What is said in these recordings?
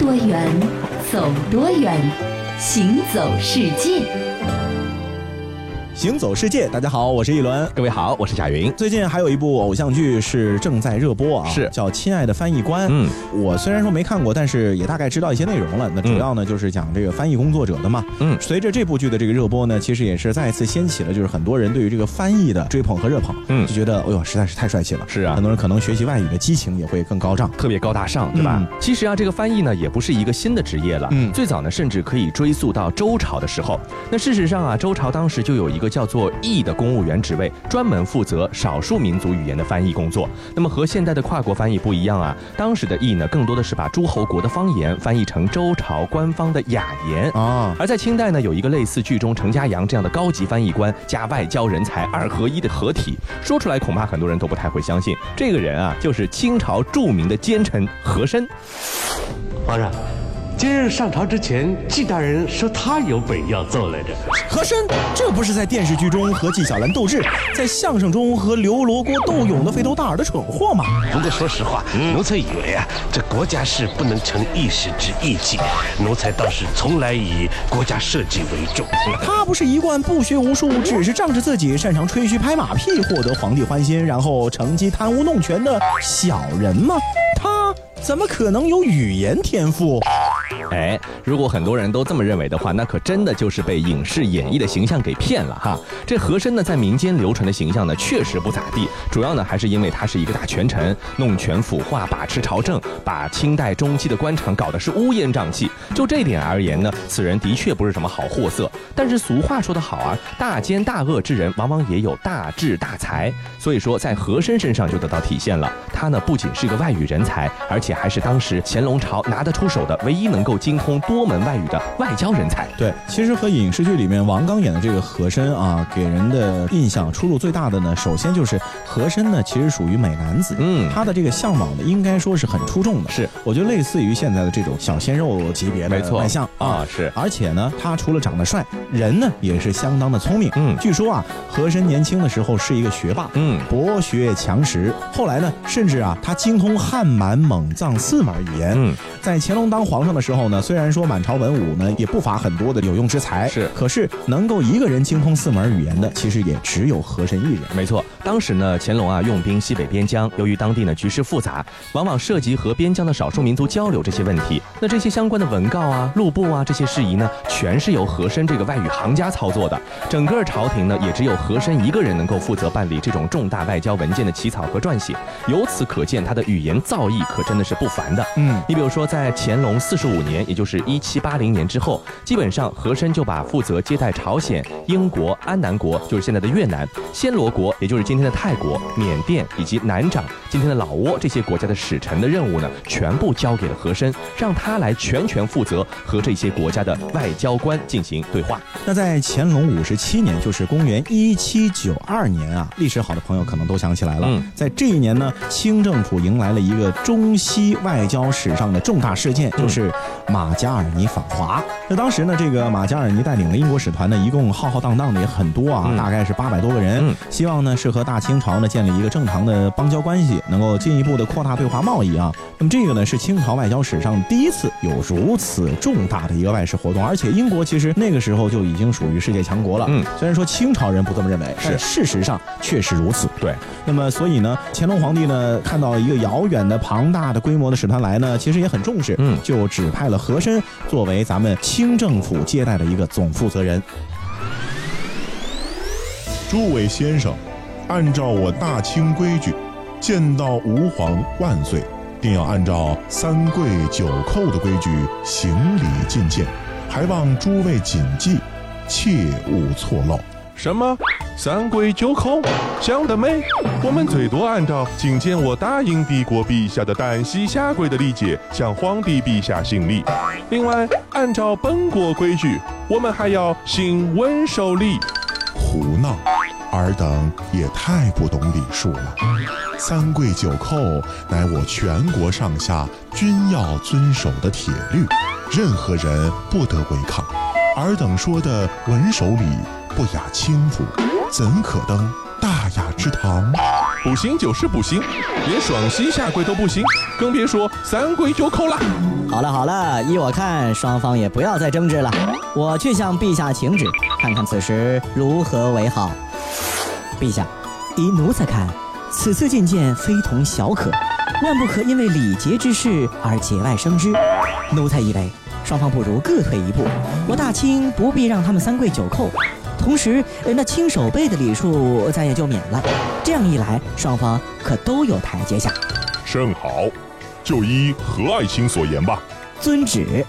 多远，走多远，行走世界。行走世界，大家好，我是一轮。各位好，我是贾云。最近还有一部偶像剧是正在热播啊，是叫《亲爱的翻译官》。嗯，我虽然说没看过，但是也大概知道一些内容了。那主要呢就是讲这个翻译工作者的嘛。嗯，随着这部剧的这个热播呢，其实也是再一次掀起了就是很多人对于这个翻译的追捧和热捧。嗯，就觉得哎呦实在是太帅气了。是啊，很多人可能学习外语的激情也会更高涨，特别高大上，对吧？其实啊，这个翻译呢也不是一个新的职业了。嗯，最早呢甚至可以追溯到周朝的时候。那事实上啊，周朝当时就有一个叫做译的。公务员职位专门负责少数民族语言的翻译工作。那么和现代的跨国翻译不一样啊，当时的译呢更多的是把诸侯国的方言翻译成周朝官方的雅言啊。而在清代呢，有一个类似剧中程家阳这样的高级翻译官加外交人才二合一的合体，说出来恐怕很多人都不太会相信。这个人啊，就是清朝著名的奸臣和珅。皇上。今日上朝之前，纪大人说他有本要奏来着。和珅，这不是在电视剧中和纪晓岚斗智，在相声中和刘罗锅斗勇的肥头大耳的蠢货吗？不过说实话，奴才以为啊，这国家事不能成一时之意气。奴才倒是从来以国家社稷为重。他不是一贯不学无术，只是仗着自己擅长吹嘘拍马屁，获得皇帝欢心，然后乘机贪污弄权的小人吗？他怎么可能有语言天赋？哎，如果很多人都这么认为的话，那可真的就是被影视演绎的形象给骗了哈。这和珅呢，在民间流传的形象呢，确实不咋地。主要呢，还是因为他是一个大权臣，弄权腐化，把持朝政，把清代中期的官场搞得是乌烟瘴气。就这点而言呢，此人的确不是什么好货色。但是俗话说得好啊，大奸大恶之人，往往也有大智大才。所以说，在和珅身上就得到体现了。他呢，不仅是个外语人才，而且还是当时乾隆朝拿得出手的唯一能够。精通多门外语的外交人才。对，其实和影视剧里面王刚演的这个和珅啊，给人的印象出入最大的呢，首先就是和珅呢，其实属于美男子，嗯，他的这个相貌呢，应该说是很出众的。是，我觉得类似于现在的这种小鲜肉级别的外相啊，是。而且呢，他除了长得帅，人呢也是相当的聪明。嗯，据说啊，和珅年轻的时候是一个学霸，嗯，博学强识。后来呢，甚至啊，他精通汉满蒙藏四门语言。嗯，在乾隆当皇上的时候。呢，虽然说满朝文武呢也不乏很多的有用之才，是，可是能够一个人精通四门语言的，其实也只有和珅一人。没错，当时呢，乾隆啊用兵西北边疆，由于当地呢局势复杂，往往涉及和边疆的少数民族交流这些问题，那这些相关的文告啊、录部啊这些事宜呢，全是由和珅这个外语行家操作的。整个朝廷呢，也只有和珅一个人能够负责办理这种重大外交文件的起草和撰写。由此可见，他的语言造诣可真的是不凡的。嗯，你比如说，在乾隆四十五年。也就是一七八零年之后，基本上和珅就把负责接待朝鲜、英国、安南国，就是现在的越南、暹罗国，也就是今天的泰国、缅甸以及南掌，今天的老挝这些国家的使臣的任务呢，全部交给了和珅，让他来全权负责和这些国家的外交官进行对话。那在乾隆五十七年，就是公元一七九二年啊，历史好的朋友可能都想起来了，嗯在这一年呢，清政府迎来了一个中西外交史上的重大事件，就是马加尔尼访华。那当时呢，这个马加尔尼带领的英国使团呢，一共浩浩荡荡的也很多啊，大概是八百多个人，希望呢是和大清朝呢建立一个正常的邦交关系，能够进一步的扩大对华贸易啊。那么这个呢是清朝外交史上第一次有如此重大的一个外事活动，而且英国其实那个时候就已经属于世界强国了。嗯，虽然说清朝人不这么认为，是事实上确实如此。对，那么所以呢，乾隆皇帝呢看到一个遥远的、庞大的规模的使团来呢，其实也很重视，嗯，就指派了和珅作为咱们清政府接待的一个总负责人。诸位先生，按照我大清规矩，见到吾皇万岁，定要按照三跪九叩的规矩行礼觐见，还望诸位谨记，切勿错漏。什么？三跪九叩？想得美！我们最多按照觐见我大英帝国陛下的单膝下跪的礼节，向皇帝陛下行礼。另外，按照本国规矩，我们还要行稳手礼。胡闹！尔等也太不懂礼数了。三跪九叩乃我全国上下均要遵守的铁律，任何人不得违抗。尔等说的文守礼不雅轻浮，怎可登大雅之堂？不行就是不行，连双膝下跪都不行，更别说三跪九叩了。好了好了，依我看，双方也不要再争执了，我去向陛下请旨，看看此时如何为好。陛下，依奴才看，此次觐见非同小可，万不可因为礼节之事而节外生枝。奴才以为，双方不如各退一步，我大清不必让他们三跪九叩，同时那亲手背的礼数咱也就免了。这样一来，双方可都有台阶下。甚好，就依何爱卿所言吧。遵旨。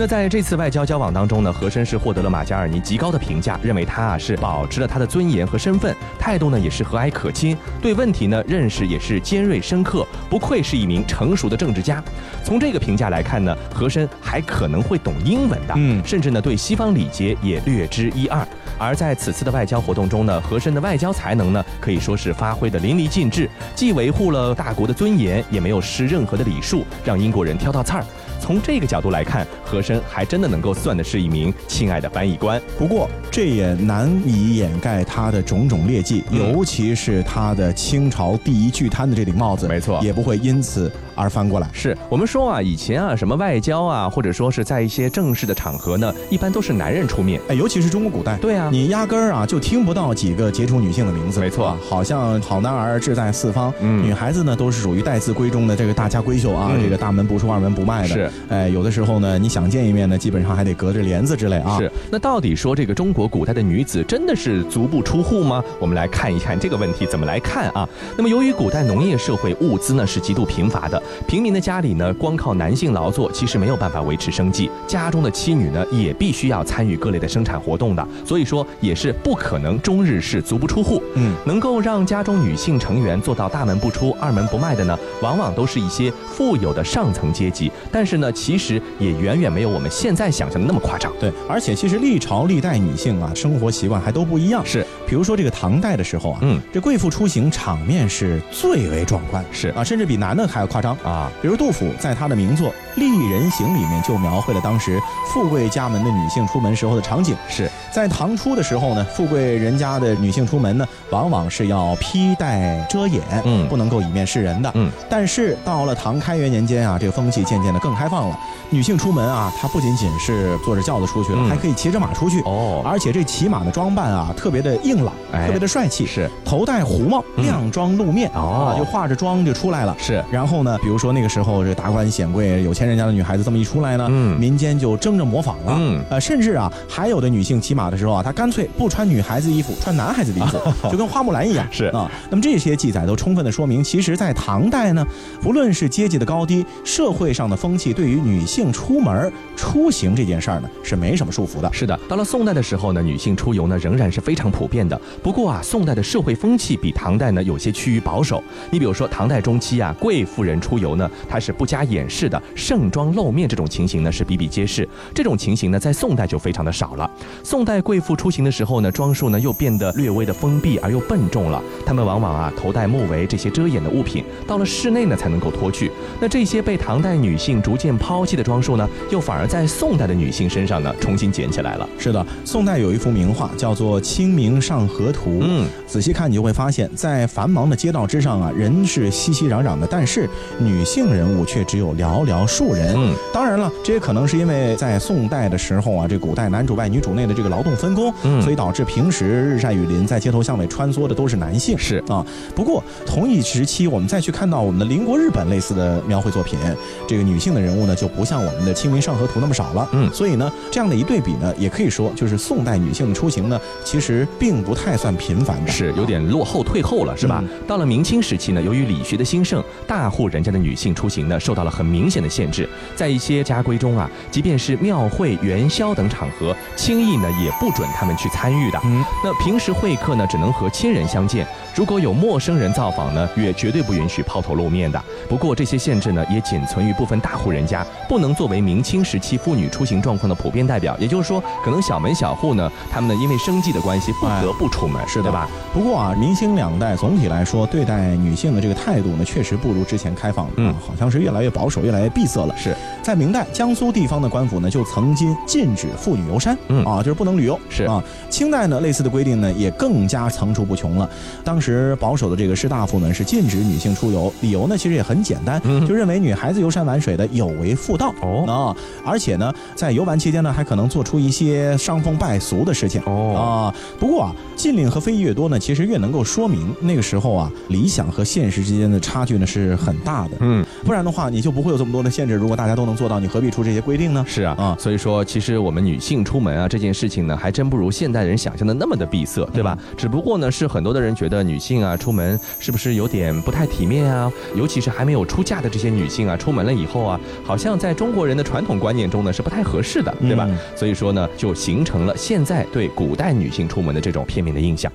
那在这次外交交往当中呢，和珅是获得了马加尔尼极高的评价，认为他啊是保持了他的尊严和身份，态度呢也是和蔼可亲，对问题呢认识也是尖锐深刻，不愧是一名成熟的政治家。从这个评价来看呢，和珅还可能会懂英文的，嗯，甚至呢对西方礼节也略知一二。而在此次的外交活动中呢，和珅的外交才能呢可以说是发挥的淋漓尽致，既维护了大国的尊严，也没有失任何的礼数，让英国人挑到刺儿。从这个角度来看，和珅还真的能够算得是一名亲爱的翻译官。不过，这也难以掩盖他的种种劣迹，尤其是他的清朝第一巨贪的这顶帽子。没错，也不会因此而翻过来。是我们说啊，以前啊，什么外交啊，或者说是在一些正式的场合呢，一般都是男人出面。哎，尤其是中国古代，对啊，你压根儿啊就听不到几个杰出女性的名字。没错，好像好男儿志在四方，女孩子呢都是属于待字闺中的这个大家闺秀啊，这个大门不出二门不迈的。是，哎，有的时候。呢，你想见一面呢，基本上还得隔着帘子之类啊。是，那到底说这个中国古代的女子真的是足不出户吗？我们来看一看这个问题怎么来看啊。那么由于古代农业社会物资呢是极度贫乏的，平民的家里呢光靠男性劳作其实没有办法维持生计，家中的妻女呢也必须要参与各类的生产活动的，所以说也是不可能终日是足不出户。嗯，能够让家中女性成员做到大门不出二门不迈的呢，往往都是一些富有的上层阶级，但是呢其实。也远远没有我们现在想象的那么夸张。对，而且其实历朝历代女性啊，生活习惯还都不一样。是，比如说这个唐代的时候啊，嗯，这贵妇出行场面是最为壮观。是啊，甚至比男的还要夸张啊。比如杜甫在他的名作《丽人行》里面就描绘了当时富贵家门的女性出门时候的场景。是在唐初的时候呢，富贵人家的女性出门呢，往往是要披戴遮掩，嗯，不能够以面示人的。嗯，但是到了唐开元年间啊，这个风气渐渐的更开放了，女性出门啊，她不仅仅是坐着轿子出去了，还可以骑着马出去哦。而且这骑马的装扮啊，特别的硬朗，特别的帅气。是头戴胡帽，亮装露面哦，就化着妆就出来了。是。然后呢，比如说那个时候这达官显贵、有钱人家的女孩子这么一出来呢，嗯，民间就争着模仿了。嗯。呃，甚至啊，还有的女性骑马的时候啊，她干脆不穿女孩子衣服，穿男孩子的衣服，就跟花木兰一样。是啊。那么这些记载都充分的说明，其实，在唐代呢，不论是阶级的高低，社会上的风气，对于女性出门。出行这件事儿呢，是没什么束缚的。是的，到了宋代的时候呢，女性出游呢仍然是非常普遍的。不过啊，宋代的社会风气比唐代呢有些趋于保守。你比如说，唐代中期啊，贵妇人出游呢，她是不加掩饰的，盛装露面这种情形呢是比比皆是。这种情形呢，在宋代就非常的少了。宋代贵妇出行的时候呢，装束呢又变得略微的封闭而又笨重了。她们往往啊头戴木围这些遮掩的物品，到了室内呢才能够脱去。那这些被唐代女性逐渐抛弃的装束呢，又反而在宋代的女性身上呢，重新捡起来了。是的，宋代有一幅名画叫做《清明上河图》。嗯，仔细看你就会发现，在繁忙的街道之上啊，人是熙熙攘攘的，但是女性人物却只有寥寥数人。嗯，当然了，这也可能是因为在宋代的时候啊，这古代男主外女主内的这个劳动分工，嗯，所以导致平时日晒雨淋，在街头巷尾穿梭的都是男性。是啊，不过同一时期，我们再去看到我们的邻国日本类似的描绘作品，这个女性的人物呢，就不像我们的《清明上河图》那么少了。嗯，所以呢，这样的一对比呢，也可以说，就是宋代女性的出行呢，其实并不太算频繁的，是有点落后退后了，是吧？到了明清时期呢，由于理学的兴盛，大户人家的女性出行呢，受到了很明显的限制，在一些家规中啊，即便是庙会、元宵等场合，轻易呢也不准他们去参与的。嗯，那平时会客呢，只能和亲人相见，如果有陌生人造访呢，也绝对不允许抛头露面的。不过这些限制呢，也仅存于部分大户人家，不能作为明清时期妇女出行状况的普遍代表。也就是说，可能小门小户呢，他们呢因为生计的关系，不得不出门，是对吧？不过啊，明清两代总体来说对待女性的这个态度呢，确实不如之前开放，嗯，好像是越来越保守，越来越闭塞了。是在明代，江苏地方的官府呢就曾经禁止妇女游山，嗯啊，就是不能旅游。是啊，清代呢类似的规定呢也更加层出不穷了。当时保守的这个士大夫呢是禁止女性出游，理由呢其实也很简单，就认为女孩子游山玩水的有违妇道哦啊，而且呢在游玩期间呢还可能做出一些伤风败俗的事情哦啊。不过啊，禁令和非议越多呢，其实越能够说明那个时候啊理想和现实之间的差距呢是很大的。嗯，不然的话你就不会有这么多的限制。如果大家都能做到，你何必出这些规定呢？是啊啊，所以说其实我们女性出门啊这件事情呢，还真不如现代人想象的那么的闭塞，对吧？只不过呢是很多的人觉得女性啊出门是不是有点不太体面啊？尤其是还没有出嫁的这些女性啊，出门了以后啊，好像在中国人的传统观念中呢是不太合适的，对吧？所以说呢，就形成了现在对古代女性出门的这种片面的印象。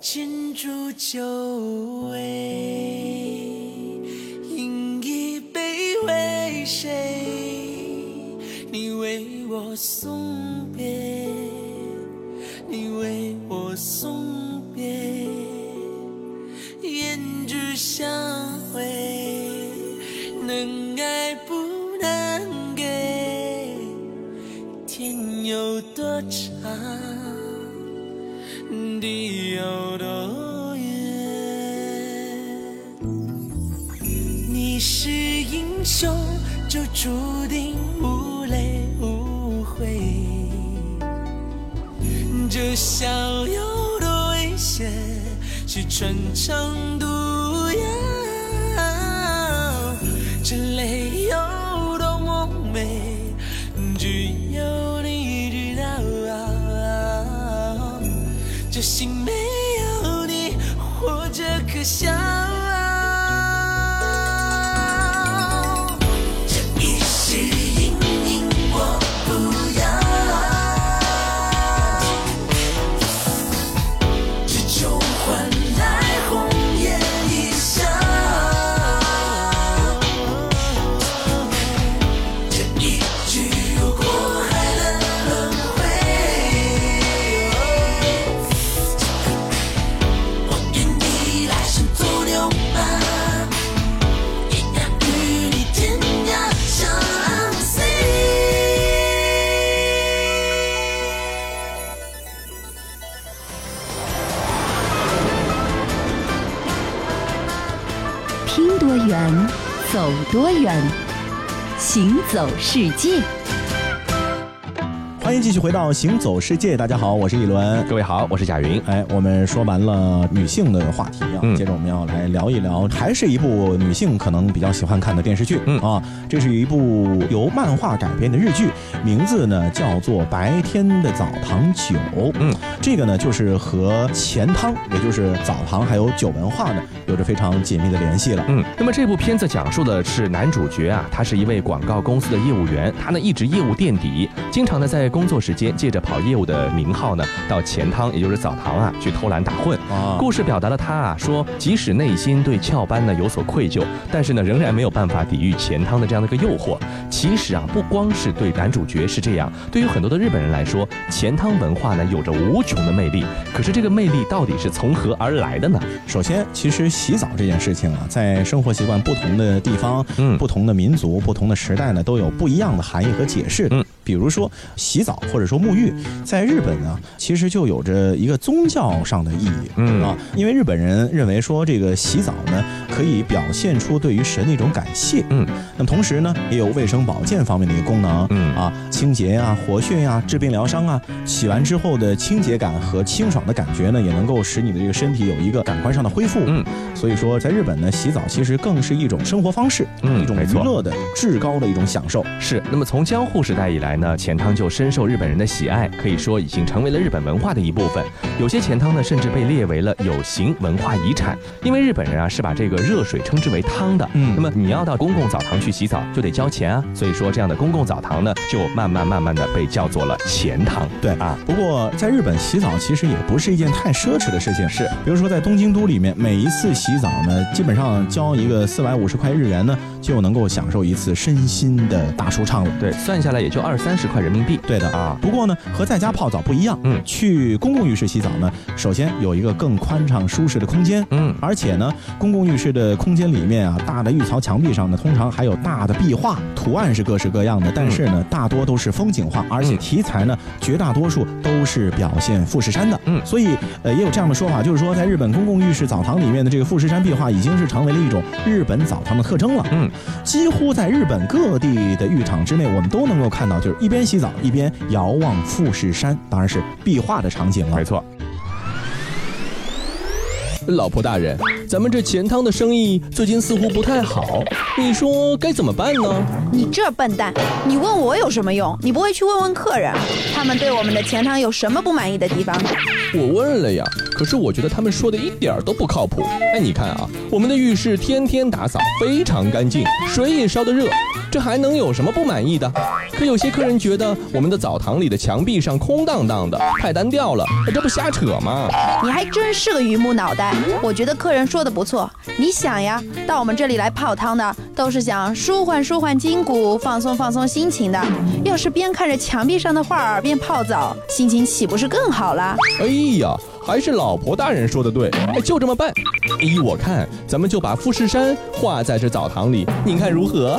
剑煮酒味，饮一杯为谁？你为我送别，你为我送笑有多危险，是穿肠毒药。这泪有多么美，只有你知道。这心没有你，活着可笑。走多远，行走世界。欢迎继续回到《行走世界》，大家好，我是一轮，各位好，我是贾云。哎，我们说完了女性的话题啊，接着我们要来聊一聊，还是一部女性可能比较喜欢看的电视剧。嗯啊，这是一部由漫画改编的日剧，名字呢叫做《白天的澡堂酒》。嗯，这个呢就是和钱汤，也就是澡堂还有酒文化呢，有着非常紧密的联系了。嗯，那么这部片子讲述的是男主角啊，他是一位广告公司的业务员，他呢一直业务垫底，经常呢在工作时间借着跑业务的名号呢，到钱汤，也就是澡堂啊，去偷懒打混。啊故事表达了他啊，说即使内心对翘班呢有所愧疚，但是呢，仍然没有办法抵御钱汤的这样的一个诱惑。其实啊，不光是对男主角是这样，对于很多的日本人来说，钱汤文化呢有着无穷的魅力。可是这个魅力到底是从何而来的呢？首先，其实洗澡这件事情啊，在生活习惯不同的地方、嗯，不同的民族、不同的时代呢，都有不一样的含义和解释。嗯，比如说洗澡或者。说沐浴，在日本呢，其实就有着一个宗教上的意义，嗯啊，因为日本人认为说这个洗澡呢，可以表现出对于神的一种感谢，嗯，那么同时呢，也有卫生保健方面的一个功能，嗯啊，清洁啊、活血呀、治病疗伤啊，洗完之后的清洁感和清爽的感觉呢，也能够使你的这个身体有一个感官上的恢复，嗯，所以说在日本呢，洗澡其实更是一种生活方式，嗯，一种娱乐的至高的一种享受。是，那么从江户时代以来呢，钱汤就深受日本人的。的喜爱可以说已经成为了日本文化的一部分，有些钱汤呢甚至被列为了有形文化遗产。因为日本人啊是把这个热水称之为汤的。嗯那么你要到公共澡堂去洗澡，就得交钱啊。所以说这样的公共澡堂呢，就慢慢慢慢的被叫做了钱汤。对啊，不过在日本洗澡其实也不是一件太奢侈的事情。是，比如说在东京都里面，每一次洗澡呢，基本上交一个四百五十块日元呢，就能够享受一次身心的大舒畅了。对，算下来也就二三十块人民币。对的啊不过呢，和在家泡澡不一样。嗯去公共浴室洗澡呢，首先有一个更宽敞舒适的空间。嗯而且呢，公共浴室的空间里面啊，大的浴槽墙壁上呢，通常还有大的壁画，图案是各式各样的，但是呢，大多都是风景画，而且题材呢，绝大多数都是表现富士山的。嗯所以呃，也有这样的说法，就是说，在日本公共浴室澡堂里面的这个富士山壁画，已经是成为了一种日本澡堂的特征了。嗯，几乎在日本各地的浴场之内，我们都能够看到，就是一边洗澡一边遥望富士山，当然是壁画的场景了。没错。老婆大人，咱们这钱汤的生意最近似乎不太好，你说该怎么办呢？你这笨蛋，你问我有什么用？你不会去问问客人，他们对我们的钱汤有什么不满意的地方？我问了呀，可是我觉得他们说的一点儿都不靠谱。哎，你看啊，我们的浴室天天打扫，非常干净，水也烧得热，这还能有什么不满意的？可有些客人觉得我们的澡堂里的墙壁上空荡荡的，太单调了，这不瞎扯吗？你还真是个榆木脑袋。我觉得客人说的不错。你想呀，到我们这里来泡汤的，都是想舒缓舒缓筋骨、放松放松心情的。要是边看着墙壁上的画儿边泡澡，心情岂不是更好啦？哎呀，还是老婆大人说的对，哎，就这么办。依我看，咱们就把富士山画在这澡堂里，您看如何？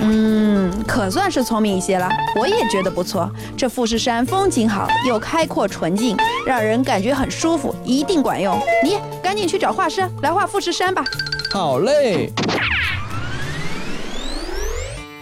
嗯，可算是聪明一些了。我也觉得不错。这富士山风景好，又开阔纯净，让人感觉很舒服，一定管用。你赶紧去找画师来画富士山吧。好嘞。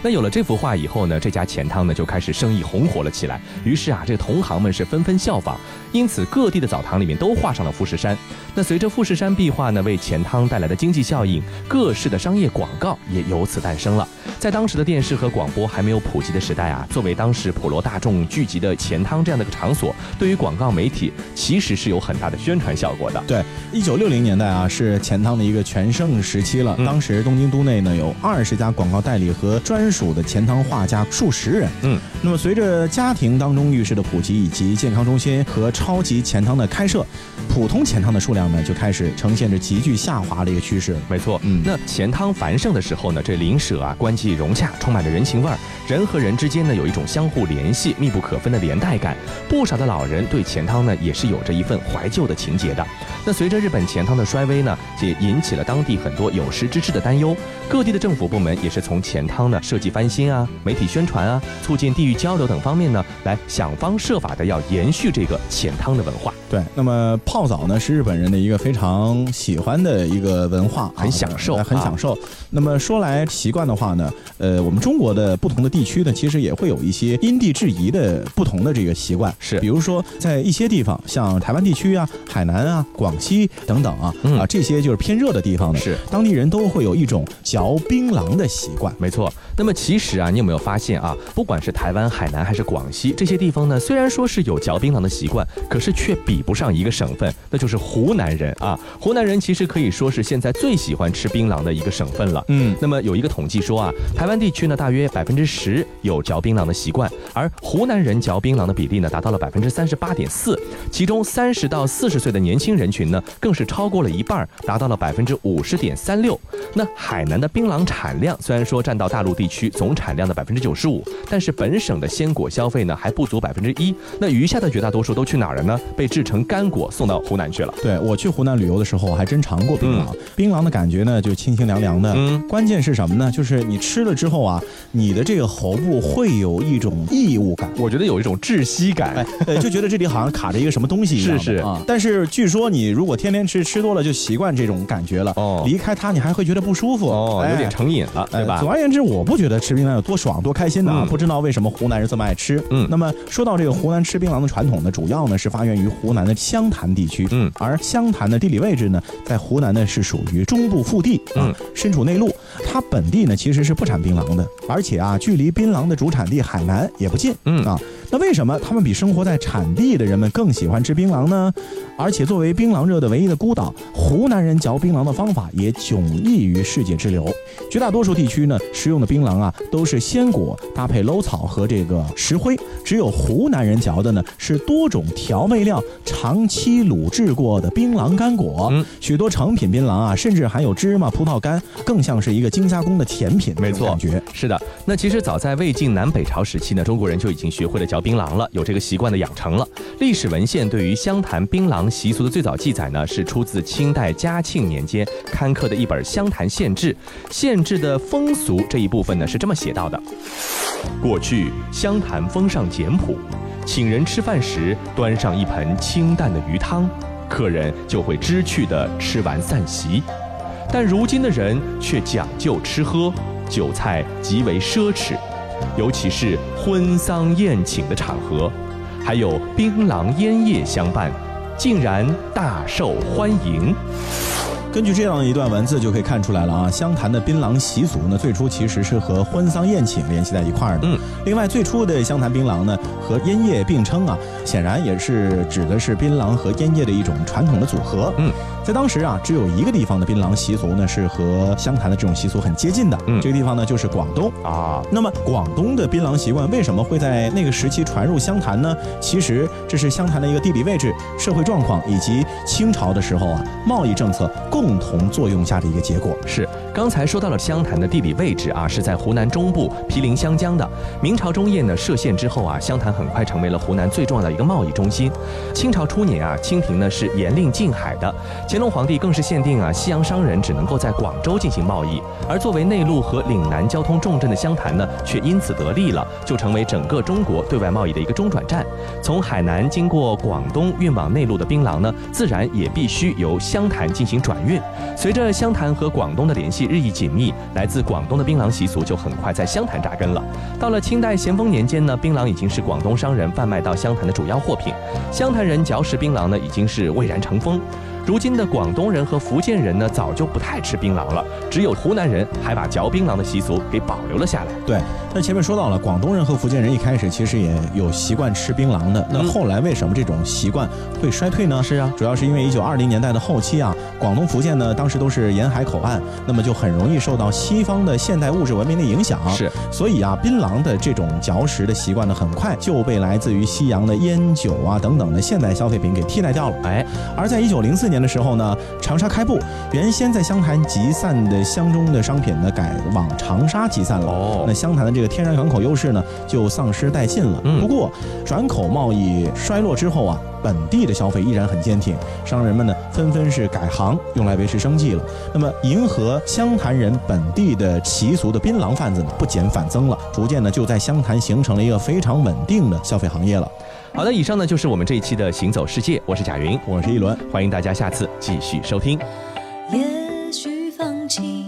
那有了这幅画以后呢，这家钱汤呢就开始生意红火了起来。于是啊，这同行们是纷纷效仿，因此各地的澡堂里面都画上了富士山。那随着富士山壁画呢为钱汤带来的经济效应，各式的商业广告也由此诞生了。在当时的电视和广播还没有普及的时代啊，作为当时普罗大众聚集的钱汤这样的一个场所，对于广告媒体其实是有很大的宣传效果的。对，一九六零年代啊，是钱汤的一个全盛时期了。嗯当时东京都内呢有二十家广告代理和专属的钱汤画家数十人。嗯，那么随着家庭当中浴室的普及以及健康中心和超级钱汤的开设，普通钱汤的数量呢就开始呈现着急剧下滑的一个趋势。没错，嗯那钱汤繁盛的时候呢，这邻舍啊关系融洽，充满着人情味儿，人和人之间呢有一种相互联系、密不可分的连带感。不少的老人对钱汤呢也是有着一份怀旧的情结的。那随着日本钱汤的衰微呢，也引起了当地很多有识之士的担忧。各地的政府部门也是从钱汤呢设计翻新啊、媒体宣传啊、促进地域交流等方面呢，来想方设法的要延续这个钱汤的文化。对，那么泡澡呢是日本人的一个非常喜欢的一个文化，很享受呃很啊享受。那么说来习惯的话呢，呃，我们中国的不同的地区呢，其实也会有一些因地制宜的不同的这个习惯。是比如说在一些地方，像台湾地区啊、海南啊、广西等等啊，嗯啊这些就是偏热的地方呢，是当地人都会有一种嚼槟榔的习惯。没错，那么其实啊，你有没有发现啊，不管是台湾、海南还是广西这些地方呢，虽然说是有嚼槟榔的习惯，可是却比不上一个省份，那就是湖南人啊。湖南人其实可以说是现在最喜欢吃槟榔的一个省份了。嗯，那么有一个统计说啊，台湾地区呢大约百分之十有嚼槟榔的习惯，而湖南人嚼槟榔的比例呢达到了百分之三十八点四，其中三十到四十岁的年轻人群呢更是超过了一半，达到了百分之五十点三六。那海南的槟榔产量虽然说占到大陆地区总产量的百分之九十五，但是本省的鲜果消费呢还不足百分之一。那余下的绝大多数都去哪儿了呢？被制成干果送到湖南去了。对我去湖南旅游的时候，我还真尝过槟榔。槟榔的感觉呢，就清清凉凉的。嗯关键是什么呢？就是你吃了之后啊，你的这个喉部会有一种异物感。我觉得有一种窒息感。哎，呃，就觉得这里好像卡着一个什么东西一样是是啊。但是据说你如果天天吃，吃多了就习惯这种感觉了。哦离开它你还会觉得不舒服。哦，有点哎成瘾了，对吧呃总？而言之，我不觉得吃槟榔有多爽、多开心的啊！嗯不知道为什么湖南人这么爱吃。嗯那么说到这个湖南吃槟榔的传统呢，主要呢是发源于湖南的湘潭地地区。嗯，而湘潭的地理位置呢，在湖南呢是属于中部腹地，啊，身处内陆。它本地呢其实是不产槟榔的，而且啊，距离槟榔的主产地海南也不近。嗯啊，那为什么他们比生活在产地的人们更喜欢吃槟榔呢？而且作为槟榔热的唯一的孤岛，湖南人嚼槟榔的方法也迥异于世界之流。绝大多数地区呢，食用的槟榔啊，都是鲜果搭配搂草和这个石灰，只有湖南人嚼的呢，是多种调味料长期卤制过的槟榔干果。许多成品槟榔啊，甚至含有芝麻、葡萄干，更像是一个精加工的甜品。没错，感觉是的。那其实早在魏晋南北朝时期呢，中国人就已经学会了嚼槟榔了，有这个习惯的养成了。历史文献对于湘潭槟榔习俗的最早记载呢，是出自清代嘉庆年间刊刻的一本《湘潭县志》。限制的风俗这一部分呢，是这么写到的：过去湘潭风尚简朴，请人吃饭时端上一盆清淡的鱼汤，客人就会知趣地吃完散席。但如今的人却讲究吃喝，酒菜极为奢侈，尤其是婚丧宴请的场合，还有槟榔烟叶相伴。竟然大受欢迎。根据这样一段文字就可以看出来了啊，湘潭的槟榔习俗呢，最初其实是和婚丧宴请联系在一块儿的。嗯，另外最初的湘潭槟榔呢，和烟叶并称啊，显然也是指的是槟榔和烟叶的一种传统的组合。嗯。在当时啊，只有一个地方的槟榔习俗呢，是和湘潭的这种习俗很接近的。嗯，这个地方呢就是广东啊。那么广东的槟榔习惯为什么会在那个时期传入湘潭呢？其实这是湘潭的一个地理位置、社会状况以及清朝的时候啊贸易政策共同作用下的一个结果。是，刚才说到了湘潭的地理位置啊，是在湖南中部毗邻湘江的。明朝中叶呢设县之后啊，湘潭很快成为了湖南最重要的一个贸易中心。清朝初年啊，清廷呢是严令禁海的。乾隆皇帝更是限定啊，西洋商人只能够在广州进行贸易，而作为内陆和岭南交通重镇的湘潭呢，却因此得利了，就成为整个中国对外贸易的一个中转站。从海南经过广东运往内陆的槟榔呢，自然也必须由湘潭进行转运。随着湘潭和广东的联系日益紧密，来自广东的槟榔习俗就很快在湘潭扎根了。到了清代咸丰年间呢，槟榔已经是广东商人贩卖到湘潭的主要货品，湘潭人嚼食槟榔呢，已经是蔚然成风。如今的广东人和福建人呢，早就不太吃槟榔了，只有湖南人还把嚼槟榔的习俗给保留了下来。对，那前面说到了，广东人和福建人一开始其实也有习惯吃槟榔的，那后来为什么这种习惯会衰退呢？是啊，主要是因为一九二零年代的后期啊，广东、福建呢当时都是沿海口岸，那么就很容易受到西方的现代物质文明的影响。是，所以啊，槟榔的这种嚼食的习惯呢，很快就被来自于西洋的烟酒啊等等的现代消费品给替代掉了。哎，而在一九零四年。的时候呢，长沙开埠，原先在湘潭集散的湘中的商品呢，改往长沙集散了。哦，那湘潭的这个天然港口优势呢，就丧失殆尽了。不过，转口贸易衰落之后啊，本地的消费依然很坚挺，商人们呢，纷纷是改行用来维持生计了。那么，迎合湘潭人本地的习俗的槟榔贩子呢，不减反增了，逐渐呢，就在湘潭形成了一个非常稳定的消费行业了。好的，以上呢就是我们这一期的行走世界，我是贾云，我是一轮，欢迎大家下次继续收听。也许放弃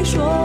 你说。